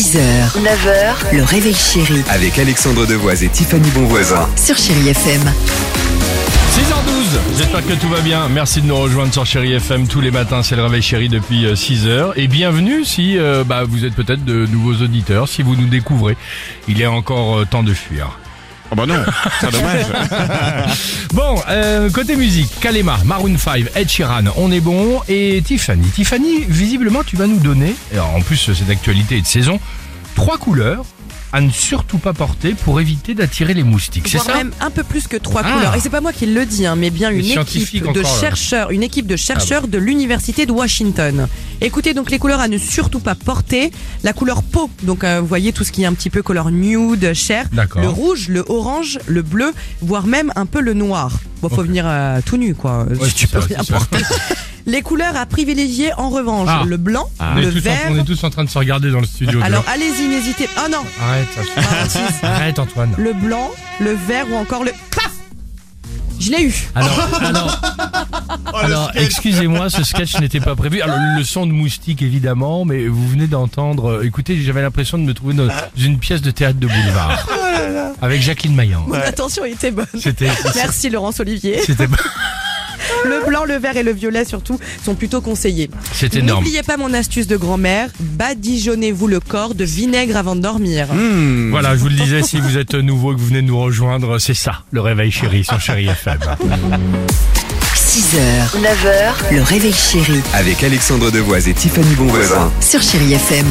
6h, 9h, le réveil chéri Avec Alexandre Devoise et Tiffany Bonvoisin. sur Chérie FM. 6h12, j'espère que tout va bien. Merci de nous rejoindre sur Chéri FM tous les matins, c'est le réveil chéri depuis 6h. Et bienvenue si euh, bah, vous êtes peut-être de nouveaux auditeurs, si vous nous découvrez. Il est encore euh, temps de fuir. Oh bah non, c'est dommage. Euh, côté musique, Kalema, Maroon 5, Ed Sheeran, on est bon. Et Tiffany. Tiffany, visiblement, tu vas nous donner, et en plus c'est d'actualité et de saison, trois couleurs à ne surtout pas porter pour éviter d'attirer les moustiques. C'est ça même un peu plus que trois Ah. couleurs. Et c'est pas moi qui le dis, hein, mais bien une équipe de chercheurs, une équipe de chercheurs Ah de l'université de Washington. Écoutez donc les couleurs à ne surtout pas porter. La couleur peau, donc euh, vous voyez tout ce qui est un petit peu couleur nude, chair. Le rouge, le orange, le bleu, voire même un peu le noir. Bon, faut venir euh, tout nu quoi. Ouais, si tu peux ça, rien porter. Les couleurs à privilégier en revanche, Ah. le blanc, est le tous en, vert. on est tous en train de se regarder dans le studio. Alors allez-y, n'hésitez. Oh non, Arrête, ça. Arrête Antoine. le blanc, le vert ou encore le. Paf Je l'ai eu. Alors, alors, alors excusez-moi, ce sketch n'était pas prévu. Alors, le son de moustique, évidemment, mais vous venez d'entendre. euh, Écoutez, j'avais l'impression de me trouver dans une pièce de théâtre de boulevard. Avec Jacqueline Maillan. Attention, il était bonne. C'était. Merci Laurence Olivier. C'était Le blanc, le vert et le violet surtout sont plutôt conseillés. c'est énorme. N'oubliez pas mon astuce de grand-mère, badigeonnez-vous le corps de vinaigre avant de dormir. Voilà, je vous le disais, si vous êtes nouveau et que vous venez de nous rejoindre, c'est ça, le réveil chéri sur Chéri FM. 6h, 9h, le réveil chéri Avec Alexandre Devoise et Tiffany Bonvoisin. sur Chérie FM.